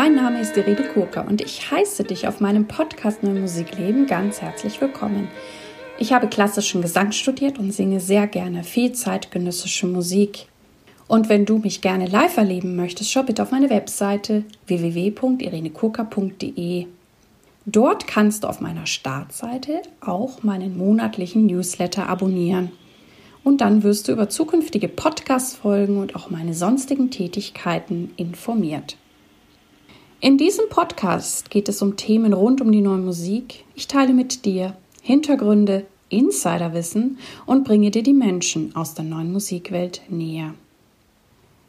Mein Name ist Irene Kurka und ich heiße dich auf meinem Podcast Neue Musikleben ganz herzlich willkommen. Ich habe klassischen Gesang studiert und singe sehr gerne viel zeitgenössische Musik. Und wenn du mich gerne live erleben möchtest, schau bitte auf meine Webseite www.irenekurka.de. Dort kannst du auf meiner Startseite auch meinen monatlichen Newsletter abonnieren. Und dann wirst du über zukünftige Podcast-Folgen und auch meine sonstigen Tätigkeiten informiert. In diesem Podcast geht es um Themen rund um die neue Musik. Ich teile mit dir Hintergründe, Insiderwissen und bringe dir die Menschen aus der neuen Musikwelt näher.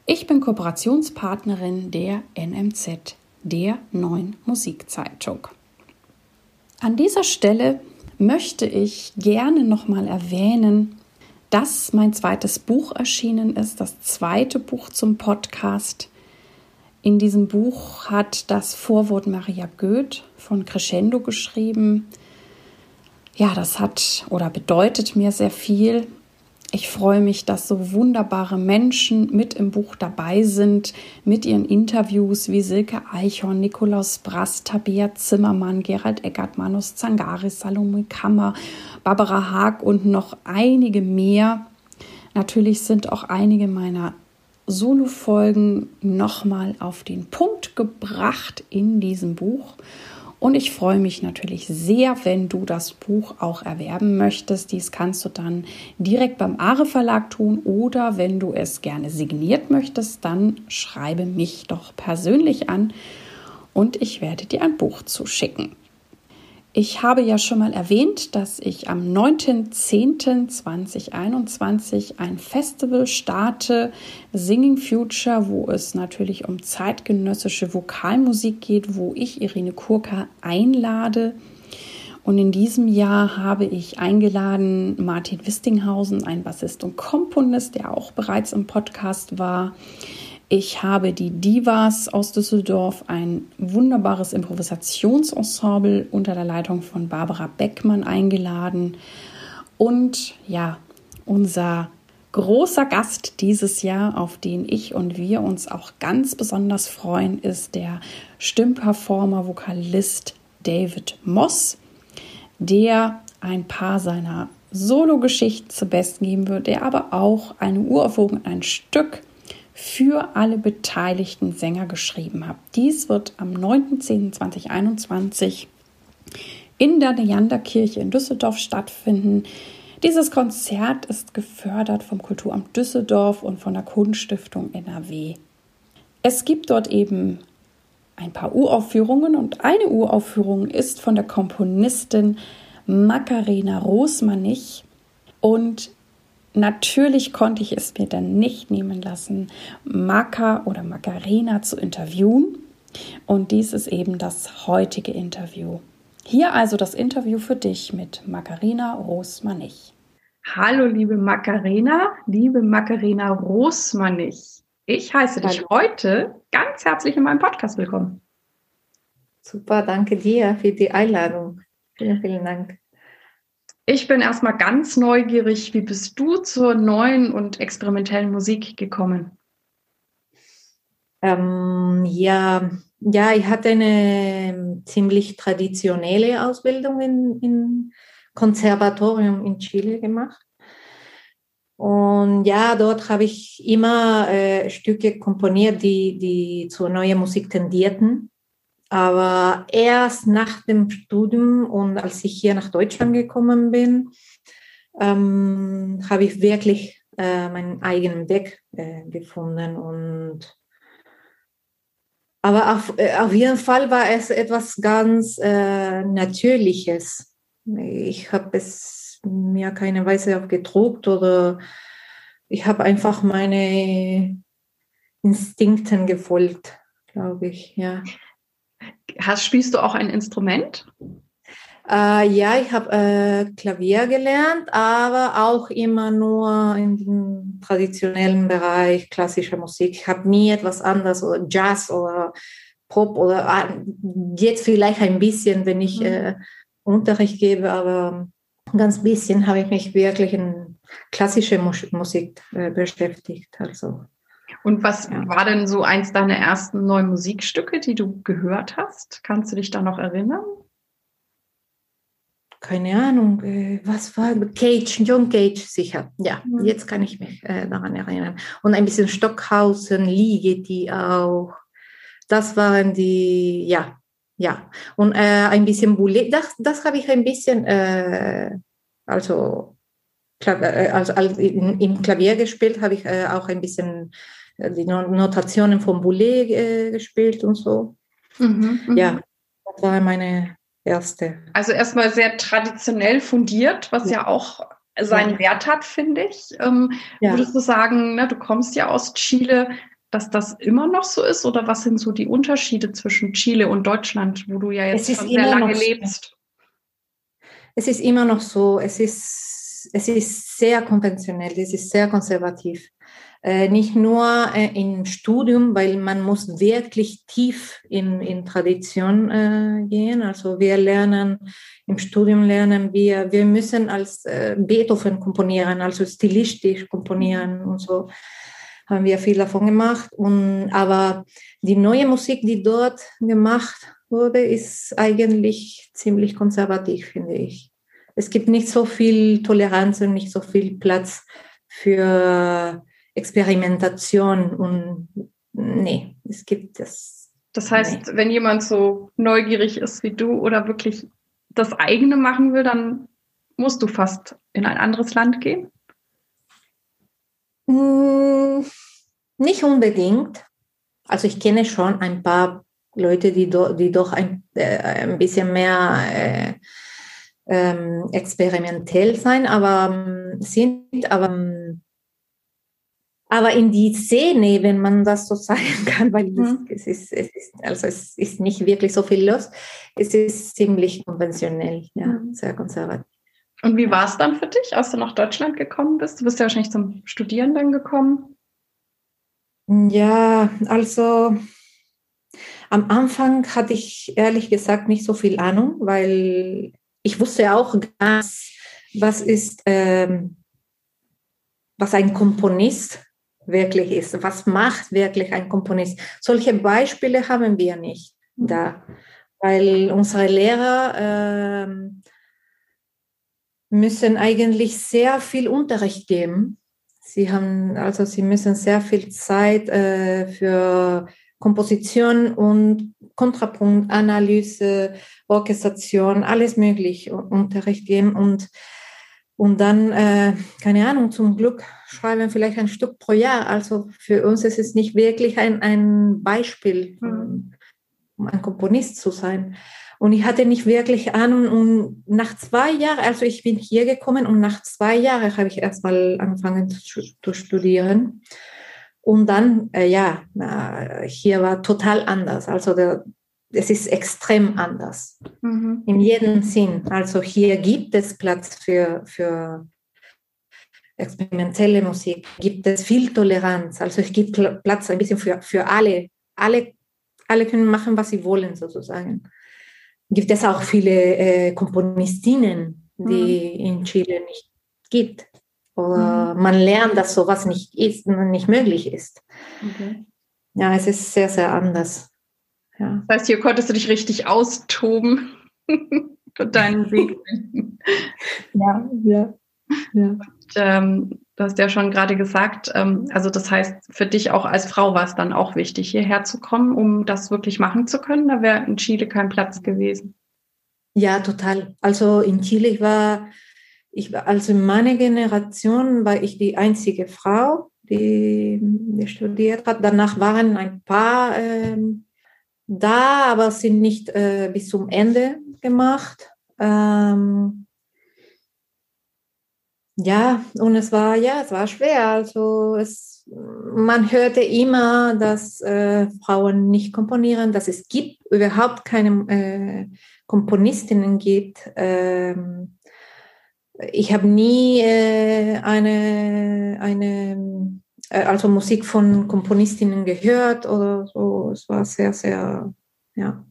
Ich bin Kooperationspartnerin der NMZ, der neuen Musikzeitung. An dieser Stelle möchte ich gerne nochmal erwähnen, dass mein zweites Buch erschienen ist, das zweite Buch zum Podcast in diesem Buch hat das Vorwort Maria Goeth von Crescendo geschrieben. Ja, das hat oder bedeutet mir sehr viel. Ich freue mich, dass so wunderbare Menschen mit im Buch dabei sind, mit ihren Interviews wie Silke Eichhorn, Nikolaus Brass, Tabea Zimmermann, Gerald Eckert, Manus Zangaris, Salome Kammer, Barbara Haag und noch einige mehr. Natürlich sind auch einige meiner Solo-Folgen nochmal auf den Punkt gebracht in diesem Buch. Und ich freue mich natürlich sehr, wenn du das Buch auch erwerben möchtest. Dies kannst du dann direkt beim Are Verlag tun oder wenn du es gerne signiert möchtest, dann schreibe mich doch persönlich an und ich werde dir ein Buch zuschicken. Ich habe ja schon mal erwähnt, dass ich am 9.10.2021 ein Festival starte, Singing Future, wo es natürlich um zeitgenössische Vokalmusik geht, wo ich Irene Kurka einlade. Und in diesem Jahr habe ich eingeladen Martin Wistinghausen, ein Bassist und Komponist, der auch bereits im Podcast war. Ich habe die Divas aus Düsseldorf, ein wunderbares Improvisationsensemble unter der Leitung von Barbara Beckmann eingeladen. Und ja, unser großer Gast dieses Jahr, auf den ich und wir uns auch ganz besonders freuen, ist der Stimmperformer, Vokalist David Moss, der ein paar seiner Solo-Geschichten zu besten geben wird, der aber auch eine Uraufführung, ein Stück für alle beteiligten Sänger geschrieben habe. Dies wird am 9.10.2021 in der Neanderkirche in Düsseldorf stattfinden. Dieses Konzert ist gefördert vom Kulturamt Düsseldorf und von der Kunststiftung NRW. Es gibt dort eben ein paar Uraufführungen und eine Uraufführung ist von der Komponistin Macarena Rosmanich und Natürlich konnte ich es mir dann nicht nehmen lassen, Maka oder Macarena zu interviewen. Und dies ist eben das heutige Interview. Hier also das Interview für dich mit Macarena Rosmanich. Hallo, liebe Macarena, liebe Macarena Rosmanich. Ich heiße Hallo. dich heute ganz herzlich in meinem Podcast willkommen. Super, danke dir für die Einladung. Vielen, vielen Dank. Ich bin erstmal ganz neugierig, wie bist du zur neuen und experimentellen Musik gekommen? Ähm, ja, ja, ich hatte eine ziemlich traditionelle Ausbildung in, in Konservatorium in Chile gemacht. Und ja, dort habe ich immer äh, Stücke komponiert, die, die zur neuen Musik tendierten. Aber erst nach dem Studium und als ich hier nach Deutschland gekommen bin, ähm, habe ich wirklich äh, meinen eigenen Weg äh, gefunden. Und aber auf, äh, auf jeden Fall war es etwas ganz äh, Natürliches. Ich habe es mir keine Weise aufgedruckt oder ich habe einfach meine Instinkten gefolgt, glaube ich, ja. Hast, spielst du auch ein Instrument? Äh, ja, ich habe äh, Klavier gelernt, aber auch immer nur in dem traditionellen Bereich klassischer Musik. Ich habe nie etwas anderes oder Jazz oder Pop oder ah, jetzt vielleicht ein bisschen, wenn ich mhm. äh, Unterricht gebe, aber ganz bisschen habe ich mich wirklich in klassische Musik äh, beschäftigt. Also. Und was ja. war denn so eins deiner ersten neuen Musikstücke, die du gehört hast? Kannst du dich da noch erinnern? keine Ahnung, äh, was war Cage, John Cage sicher. Ja, mhm. jetzt kann ich mich äh, daran erinnern. Und ein bisschen Stockhausen, Ligeti auch. Das waren die, ja, ja. Und äh, ein bisschen Boulet, das, das habe ich ein bisschen, äh, also, äh, also, im Klavier gespielt, habe ich äh, auch ein bisschen die Notationen von Boulet gespielt und so. Mhm, mhm, ja, das war meine erste. Also erstmal sehr traditionell fundiert, was ja, ja auch seinen ja. Wert hat, finde ich. Ähm, ja. Würdest du sagen, ne, du kommst ja aus Chile, dass das immer noch so ist? Oder was sind so die Unterschiede zwischen Chile und Deutschland, wo du ja jetzt schon sehr lange lebst? Es ist immer noch so, es ist, es ist sehr konventionell, es ist sehr konservativ. Äh, nicht nur äh, im Studium, weil man muss wirklich tief in, in Tradition äh, gehen. Also wir lernen, im Studium lernen wir, wir müssen als äh, Beethoven komponieren, also stilistisch komponieren und so haben wir viel davon gemacht. Und, aber die neue Musik, die dort gemacht wurde, ist eigentlich ziemlich konservativ, finde ich. Es gibt nicht so viel Toleranz und nicht so viel Platz für Experimentation und nee, es gibt das. Das heißt, nee. wenn jemand so neugierig ist wie du oder wirklich das eigene machen will, dann musst du fast in ein anderes Land gehen? Hm, nicht unbedingt. Also ich kenne schon ein paar Leute, die, do, die doch ein, äh, ein bisschen mehr äh, ähm, experimentell sein, aber ähm, sind, aber ähm, aber in die Szene, wenn man das so sagen kann, weil mhm. es, ist, es, ist, also es ist nicht wirklich so viel los, es ist ziemlich konventionell, ja, mhm. sehr konservativ. Und wie war es dann für dich, als du nach Deutschland gekommen bist? Du bist ja wahrscheinlich zum Studieren dann gekommen. Ja, also am Anfang hatte ich ehrlich gesagt nicht so viel Ahnung, weil ich wusste auch ganz, was ist, ähm, was ein Komponist wirklich ist. Was macht wirklich ein Komponist? Solche Beispiele haben wir nicht da, weil unsere Lehrer äh, müssen eigentlich sehr viel Unterricht geben. Sie haben also sie müssen sehr viel Zeit äh, für Komposition und Kontrapunktanalyse, Orchestration, alles möglich Unterricht geben und und dann, äh, keine Ahnung, zum Glück schreiben vielleicht ein Stück pro Jahr. Also für uns ist es nicht wirklich ein, ein Beispiel, mhm. um ein Komponist zu sein. Und ich hatte nicht wirklich Ahnung. Und nach zwei Jahren, also ich bin hier gekommen und nach zwei Jahren habe ich erstmal angefangen zu, zu studieren. Und dann, äh, ja, hier war total anders. Also der, es ist extrem anders. Mhm. In jedem Sinn. Also hier gibt es Platz für, für experimentelle Musik, gibt es viel Toleranz. Also es gibt Platz ein bisschen für, für alle. alle. Alle können machen, was sie wollen, sozusagen. Gibt es auch viele äh, Komponistinnen, die mhm. in Chile nicht gibt. Oder mhm. man lernt, dass sowas nicht ist, nicht möglich ist. Okay. Ja, es ist sehr, sehr anders. Ja. Das heißt, hier konntest du dich richtig austoben und deinen Weg Ja, ja. ja. Und, ähm, du hast ja schon gerade gesagt, ähm, also das heißt, für dich auch als Frau war es dann auch wichtig, hierher zu kommen, um das wirklich machen zu können. Da wäre in Chile kein Platz gewesen. Ja, total. Also in Chile ich war ich also in meiner Generation war ich die einzige Frau, die, die studiert hat. Danach waren ein paar ähm, da, aber sind nicht äh, bis zum Ende gemacht. Ähm, ja, und es war, ja, es war schwer. Also es, man hörte immer, dass äh, Frauen nicht komponieren, dass es gibt überhaupt keine äh, Komponistinnen gibt. Ähm, ich habe nie äh, eine, eine äh, also Musik von Komponistinnen gehört oder so. Es war sehr, sehr, ja.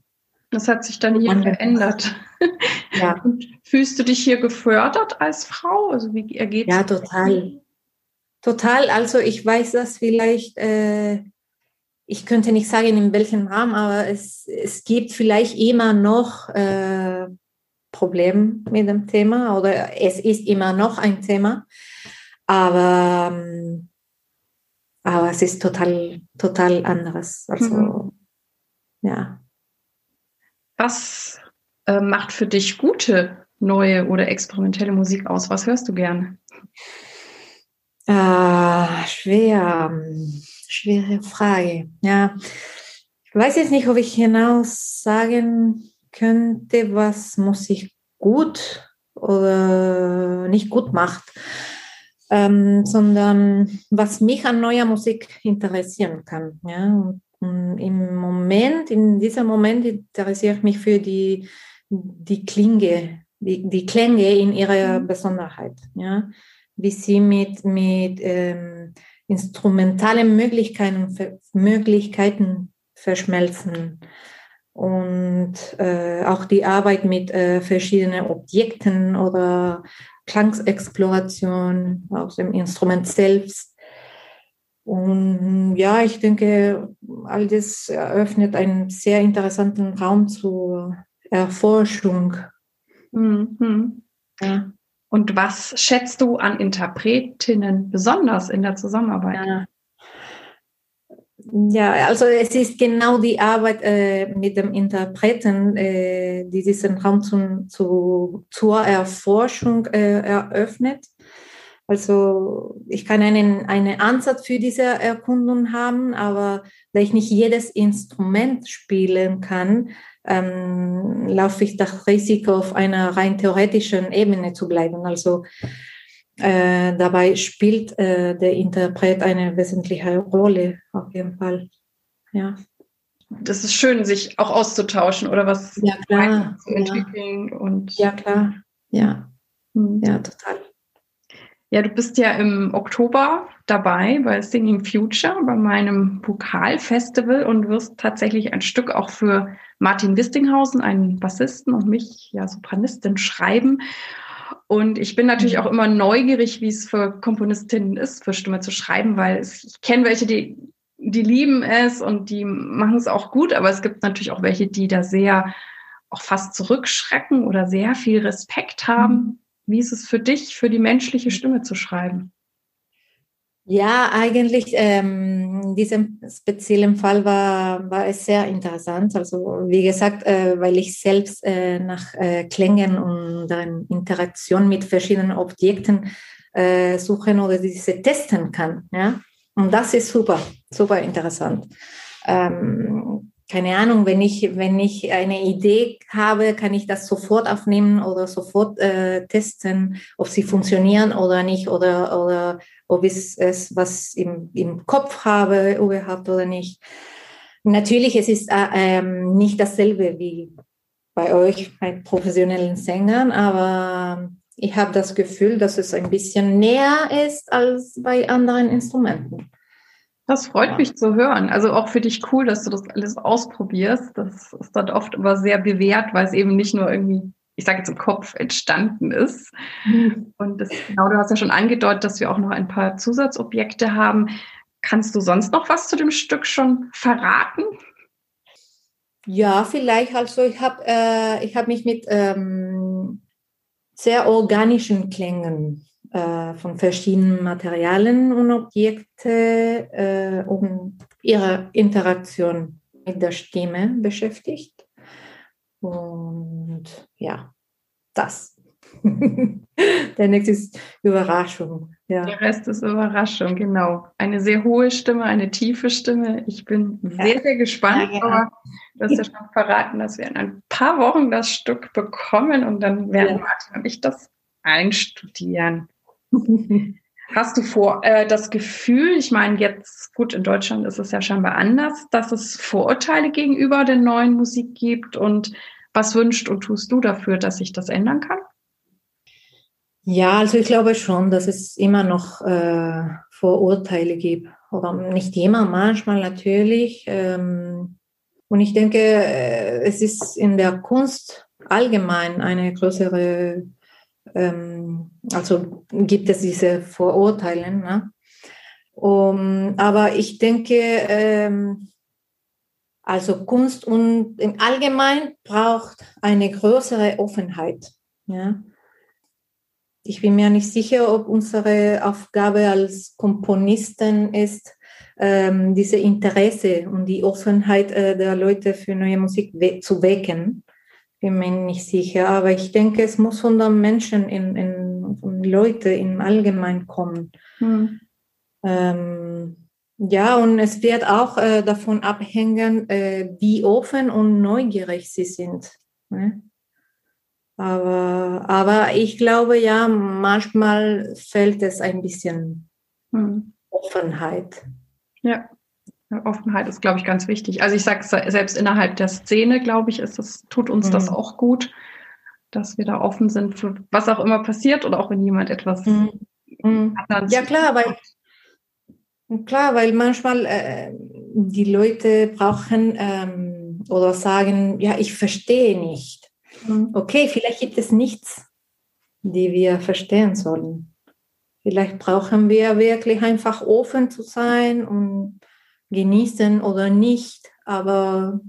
Das hat sich dann hier verändert. Ja. Und fühlst du dich hier gefördert als Frau? Also wie ergeht Ja, total. total. Also ich weiß das vielleicht, äh, ich könnte nicht sagen, in welchem Rahmen, aber es, es gibt vielleicht immer noch äh, Probleme mit dem Thema oder es ist immer noch ein Thema. Aber, ähm, aber es ist total, total anderes. Also, mhm. ja. Was äh, macht für dich gute, neue oder experimentelle Musik aus? Was hörst du gerne? Ah, schwer, schwere Frage. Ja, ich weiß jetzt nicht, ob ich hinaus sagen könnte, was Musik gut oder nicht gut macht ähm, sondern was mich an neuer Musik interessieren kann. Ja? Und, und im Moment, in diesem Moment interessiere ich mich für die, die Klinge, die, die Klänge in ihrer mhm. Besonderheit. Ja? Wie sie mit, mit ähm, instrumentalen Möglichkeiten, Möglichkeiten verschmelzen und äh, auch die Arbeit mit äh, verschiedenen Objekten oder Klangsexploration aus dem Instrument selbst. Und ja, ich denke, all das eröffnet einen sehr interessanten Raum zur Erforschung. Mhm. Ja. Und was schätzt du an Interpretinnen besonders in der Zusammenarbeit? Ja. Ja, also es ist genau die Arbeit äh, mit dem Interpreten, äh, die diesen Raum zum, zu, zur Erforschung äh, eröffnet. Also ich kann einen, einen Ansatz für diese Erkundung haben, aber da ich nicht jedes Instrument spielen kann, ähm, laufe ich das Risiko, auf einer rein theoretischen Ebene zu bleiben. Also äh, dabei spielt äh, der Interpret eine wesentliche Rolle, auf jeden Fall. Ja. Das ist schön, sich auch auszutauschen oder was ja, klar. zu entwickeln. Ja. Und ja, klar. Ja. Mhm. Ja, total. Ja, du bist ja im Oktober dabei bei Singing Future, bei meinem Vokalfestival und wirst tatsächlich ein Stück auch für Martin Wistinghausen, einen Bassisten und mich, ja, Sopranistin, schreiben. Und ich bin natürlich mhm. auch immer neugierig, wie es für Komponistinnen ist, für Stimme zu schreiben, weil es, ich kenne welche, die, die lieben es und die machen es auch gut, aber es gibt natürlich auch welche, die da sehr auch fast zurückschrecken oder sehr viel Respekt haben. Mhm. Wie ist es für dich, für die menschliche Stimme zu schreiben? Ja, eigentlich ähm, in diesem speziellen Fall war, war es sehr interessant. Also wie gesagt, äh, weil ich selbst äh, nach äh, Klängen und dann Interaktion mit verschiedenen Objekten äh, suchen oder diese testen kann. Ja? Und das ist super, super interessant. Ähm, keine Ahnung, wenn ich, wenn ich eine Idee habe, kann ich das sofort aufnehmen oder sofort äh, testen, ob sie funktionieren oder nicht oder, oder ob ich es was im, im Kopf habe überhaupt oder nicht. Natürlich, es ist äh, ähm, nicht dasselbe wie bei euch, bei professionellen Sängern, aber ich habe das Gefühl, dass es ein bisschen näher ist als bei anderen Instrumenten. Das freut mich zu hören. Also auch für dich cool, dass du das alles ausprobierst. Das ist dann oft immer sehr bewährt, weil es eben nicht nur irgendwie ich sage jetzt im Kopf entstanden ist. Mhm. Und das, genau, du hast ja schon angedeutet, dass wir auch noch ein paar Zusatzobjekte haben. Kannst du sonst noch was zu dem Stück schon verraten? Ja, vielleicht. Also ich habe äh, ich hab mich mit ähm, sehr organischen Klängen äh, von verschiedenen Materialien und Objekte äh, um ihre Interaktion mit der Stimme beschäftigt. Und ja, das. Der nächste ist Überraschung. Ja. Der Rest ist Überraschung, genau. Eine sehr hohe Stimme, eine tiefe Stimme. Ich bin ja. sehr, sehr gespannt. Ja, aber du hast ja schon verraten, dass wir in ein paar Wochen das Stück bekommen und dann werden Martin und ich das einstudieren. Hast du vor äh, das Gefühl, ich meine jetzt, gut, in Deutschland ist es ja scheinbar anders, dass es Vorurteile gegenüber der neuen Musik gibt und was wünscht und tust du dafür, dass sich das ändern kann? Ja, also ich glaube schon, dass es immer noch äh, Vorurteile gibt. Oder nicht immer, manchmal natürlich. Ähm, und ich denke, äh, es ist in der Kunst allgemein eine größere ähm, also gibt es diese Vorurteile. Ne? Um, aber ich denke, ähm, also Kunst und im Allgemeinen braucht eine größere Offenheit. Ja? Ich bin mir nicht sicher, ob unsere Aufgabe als Komponisten ist, ähm, diese Interesse und die Offenheit äh, der Leute für neue Musik we zu wecken. Bin mir nicht sicher, aber ich denke, es muss von den Menschen, in, in, von Leuten im Allgemeinen kommen. Hm. Ähm, ja, und es wird auch äh, davon abhängen, äh, wie offen und neugierig sie sind. Ne? Aber, aber ich glaube ja, manchmal fällt es ein bisschen hm. Offenheit. Ja. Offenheit ist, glaube ich, ganz wichtig. Also ich sage selbst innerhalb der Szene, glaube ich, ist das, tut uns mhm. das auch gut, dass wir da offen sind für was auch immer passiert oder auch wenn jemand etwas mhm. mhm. Ja klar, weil klar, weil manchmal äh, die Leute brauchen ähm, oder sagen, ja, ich verstehe nicht. Mhm. Okay, vielleicht gibt es nichts, die wir verstehen sollen. Vielleicht brauchen wir wirklich einfach offen zu sein und genießen oder nicht, aber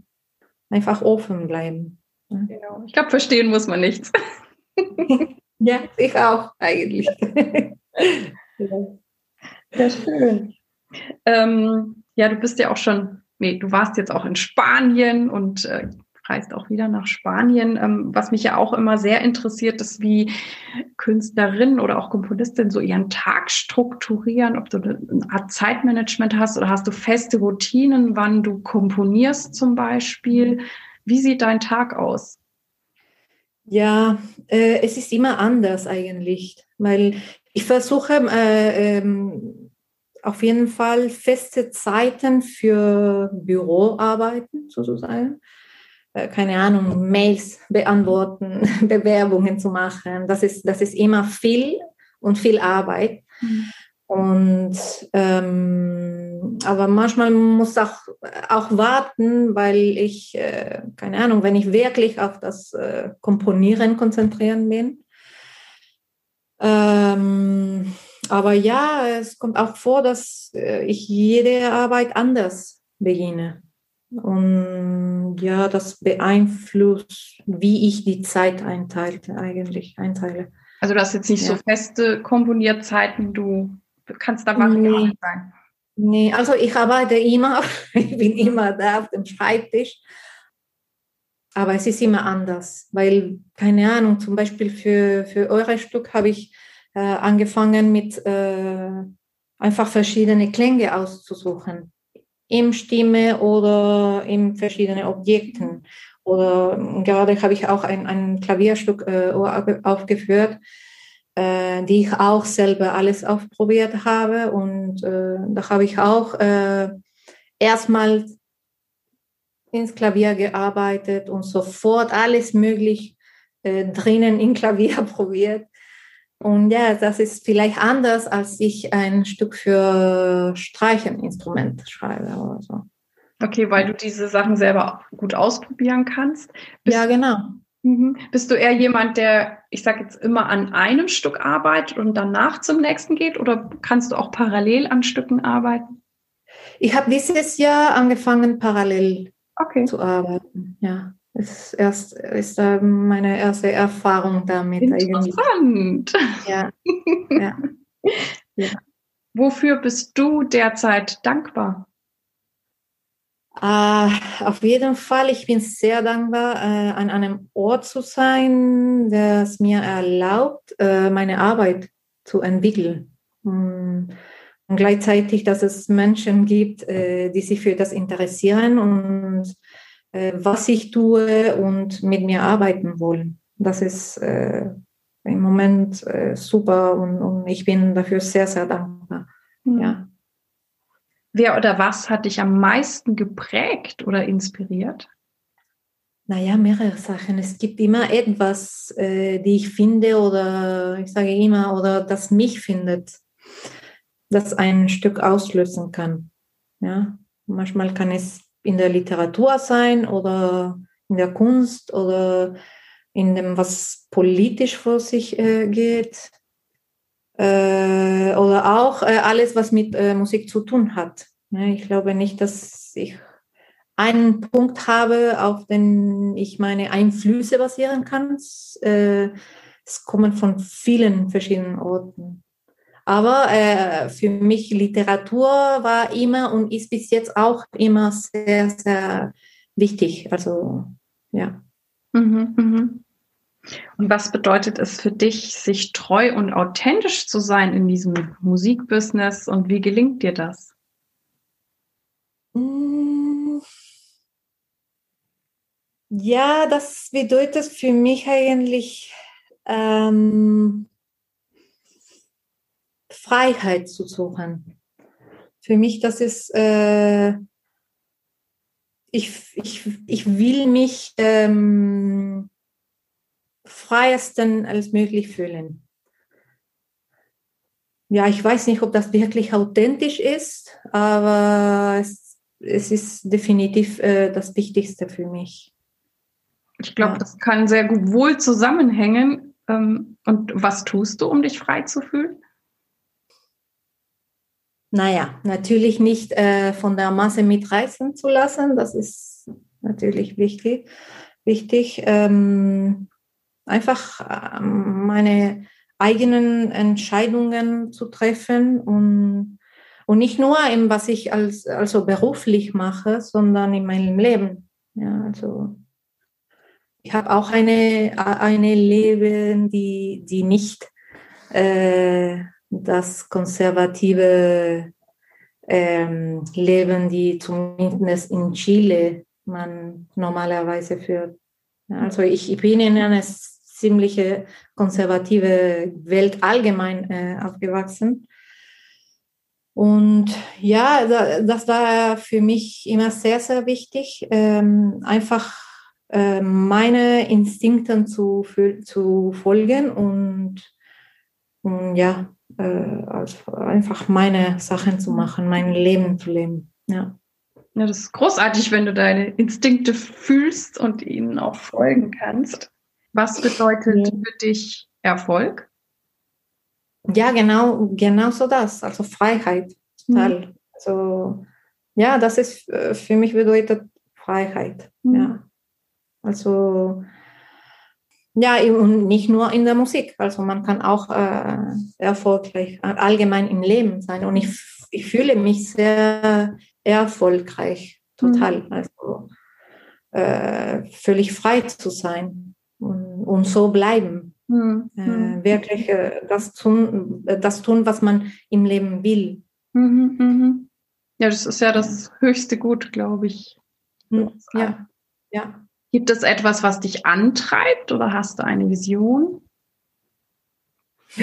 einfach offen bleiben. Genau. Ich glaube, verstehen muss man nichts. ja, ich auch eigentlich. ja, schön. Ähm, ja, du bist ja auch schon, nee, du warst jetzt auch in Spanien und äh, reist auch wieder nach Spanien. Ähm, was mich ja auch immer sehr interessiert, ist, wie Künstlerinnen oder auch Komponistinnen so ihren Tag strukturieren, ob du eine Art Zeitmanagement hast oder hast du feste Routinen, wann du komponierst zum Beispiel. Wie sieht dein Tag aus? Ja, äh, es ist immer anders eigentlich, weil ich versuche äh, ähm, auf jeden Fall feste Zeiten für Büroarbeiten sozusagen. Äh, keine Ahnung, Mails beantworten, Bewerbungen zu machen. Das ist, das ist immer viel und viel Arbeit. Mhm. Und ähm, aber manchmal muss auch auch warten, weil ich äh, keine Ahnung, wenn ich wirklich auf das äh, Komponieren konzentrieren bin. Ähm, aber ja, es kommt auch vor, dass äh, ich jede Arbeit anders beginne. Und ja, das beeinflusst, wie ich die Zeit einteile, eigentlich einteile. Also du hast jetzt nicht ja. so feste komponiert Zeiten, du kannst da variabel nee. sein. Nee, also ich arbeite immer, ich bin immer da auf dem Schreibtisch. Aber es ist immer anders, weil, keine Ahnung, zum Beispiel für, für eure Stück habe ich äh, angefangen mit äh, einfach verschiedene Klänge auszusuchen im Stimme oder in verschiedenen Objekten. Oder gerade habe ich auch ein, ein Klavierstück äh, aufgeführt, äh, die ich auch selber alles aufprobiert habe. Und äh, da habe ich auch äh, erstmal ins Klavier gearbeitet und sofort alles möglich äh, drinnen im Klavier probiert. Und ja, das ist vielleicht anders, als ich ein Stück für Streicheninstrument schreibe oder so. Okay, weil du diese Sachen selber gut ausprobieren kannst. Bist ja, genau. Mhm. Bist du eher jemand, der, ich sage jetzt immer, an einem Stück arbeitet und danach zum nächsten geht oder kannst du auch parallel an Stücken arbeiten? Ich habe dieses Jahr angefangen, parallel okay. zu arbeiten. Ja. Ist erst ist meine erste Erfahrung damit Interessant. Ja. ja. ja. Wofür bist du derzeit dankbar? Uh, auf jeden Fall, ich bin sehr dankbar, uh, an einem Ort zu sein, der es mir erlaubt, uh, meine Arbeit zu entwickeln. Mm. Und gleichzeitig, dass es Menschen gibt, die sich für das interessieren und äh, was ich tue und mit mir arbeiten wollen. Das ist äh, im Moment äh, super und, und, ich bin dafür sehr, sehr dankbar. Mhm. Ja. Wer oder was hat dich am meisten geprägt oder inspiriert? Naja, mehrere Sachen. Es gibt immer etwas, äh, die ich finde oder ich sage immer, oder das mich findet, das ein Stück auslösen kann. Ja, manchmal kann es in der Literatur sein oder in der Kunst oder in dem, was politisch vor sich äh, geht. Äh, oder auch äh, alles, was mit äh, Musik zu tun hat. Ne? Ich glaube nicht, dass ich einen Punkt habe, auf den ich meine Einflüsse basieren kann. Äh, es kommen von vielen verschiedenen Orten. Aber äh, für mich Literatur war immer und ist bis jetzt auch immer sehr, sehr wichtig. Also ja. Mhm, mhm. Und was bedeutet es für dich, sich treu und authentisch zu sein in diesem Musikbusiness und wie gelingt dir das? Mm. Ja, das bedeutet für mich eigentlich ähm, Freiheit zu suchen. Für mich, das ist, äh, ich, ich, ich will mich ähm, freiesten als möglich fühlen. Ja, ich weiß nicht, ob das wirklich authentisch ist, aber es, es ist definitiv äh, das Wichtigste für mich. Ich glaube, ja. das kann sehr gut wohl zusammenhängen. Ähm, und was tust du, um dich frei zu fühlen? Naja, natürlich nicht äh, von der Masse mitreißen zu lassen. Das ist natürlich wichtig. wichtig. Ähm, einfach ähm, meine eigenen Entscheidungen zu treffen und, und nicht nur im, was ich als, also beruflich mache, sondern in meinem Leben. Ja, also ich habe auch eine, eine Leben, die, die nicht äh, das konservative ähm, Leben, die zumindest in Chile man normalerweise führt. Also ich, ich bin in einer ziemliche konservative Welt allgemein äh, aufgewachsen. Und ja, das war für mich immer sehr, sehr wichtig, ähm, einfach äh, meine Instinkten zu, zu folgen und, und ja, äh, einfach meine Sachen zu machen, mein Leben zu leben. Ja. Ja, das ist großartig, wenn du deine Instinkte fühlst und ihnen auch folgen kannst. Was bedeutet ja. für dich Erfolg? Ja, genau, genau so das. Also Freiheit. Mhm. Also ja, das ist äh, für mich bedeutet Freiheit. Mhm. Ja. Also ja, und nicht nur in der Musik. Also man kann auch äh, erfolgreich allgemein im Leben sein. Und ich, ich fühle mich sehr erfolgreich, total. Mhm. Also äh, völlig frei zu sein und, und so bleiben. Mhm. Äh, hm. wirklich äh, das, tun, das tun, was man im Leben will. Mhm, mhm. Ja, das ist ja das höchste Gut, glaube ich. Ja, ja. Gibt es etwas, was dich antreibt oder hast du eine Vision?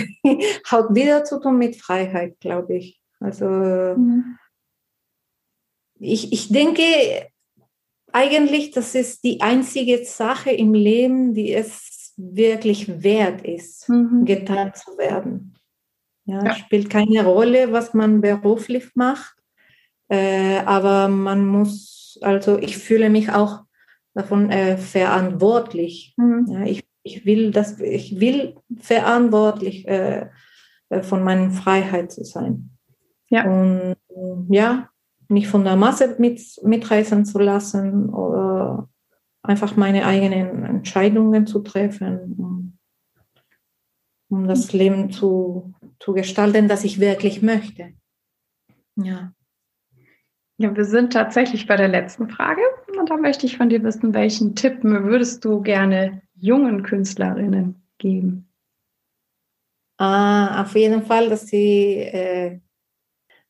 Hat wieder zu tun mit Freiheit, glaube ich. Also mhm. ich, ich denke eigentlich, das ist die einzige Sache im Leben, die es wirklich wert ist, mhm. getan zu werden. Ja, ja, spielt keine Rolle, was man beruflich macht, äh, aber man muss, also ich fühle mich auch davon äh, verantwortlich. Mhm. Ja, ich, ich, will das, ich will verantwortlich äh, äh von meiner Freiheit zu sein. Ja. Und ja, nicht von der Masse mit, mitreißen zu lassen oder einfach meine eigenen Entscheidungen zu treffen, um, um das Leben zu, zu gestalten, das ich wirklich möchte. Ja. Ja, wir sind tatsächlich bei der letzten Frage. Und da möchte ich von dir wissen, welchen Tipp würdest du gerne jungen Künstlerinnen geben? Ah, auf jeden Fall, dass sie äh,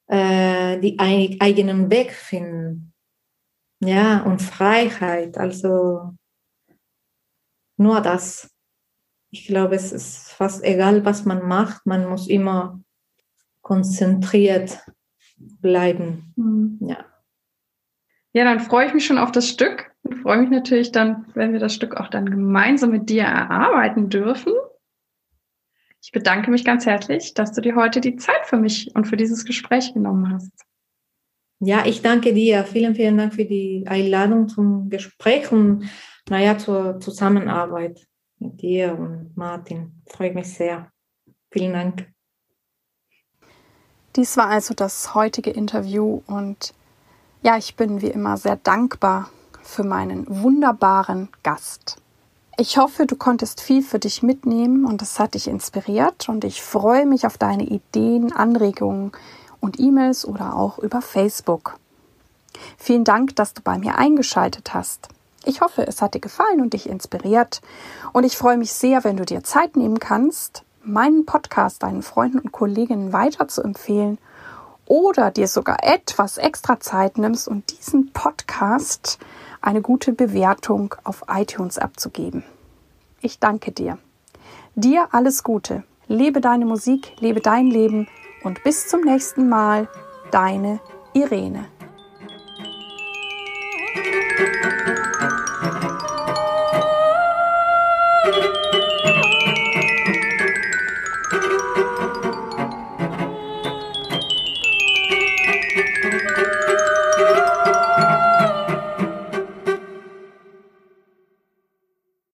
äh, die eigenen Weg finden. Ja, und Freiheit. Also nur das. Ich glaube, es ist fast egal, was man macht. Man muss immer konzentriert bleiben. Mhm. Ja. Ja, dann freue ich mich schon auf das Stück und freue mich natürlich dann, wenn wir das Stück auch dann gemeinsam mit dir erarbeiten dürfen. Ich bedanke mich ganz herzlich, dass du dir heute die Zeit für mich und für dieses Gespräch genommen hast. Ja, ich danke dir. Vielen, vielen Dank für die Einladung zum Gespräch und naja, zur Zusammenarbeit mit dir und Martin. Freue mich sehr. Vielen Dank. Dies war also das heutige Interview und ja, ich bin wie immer sehr dankbar für meinen wunderbaren Gast. Ich hoffe, du konntest viel für dich mitnehmen und es hat dich inspiriert und ich freue mich auf deine Ideen, Anregungen und E-Mails oder auch über Facebook. Vielen Dank, dass du bei mir eingeschaltet hast. Ich hoffe, es hat dir gefallen und dich inspiriert. Und ich freue mich sehr, wenn du dir Zeit nehmen kannst, meinen Podcast deinen Freunden und Kolleginnen weiter zu empfehlen oder dir sogar etwas extra Zeit nimmst und diesen Podcast eine gute Bewertung auf iTunes abzugeben. Ich danke dir. Dir alles Gute. Lebe deine Musik, lebe dein Leben und bis zum nächsten Mal, deine Irene.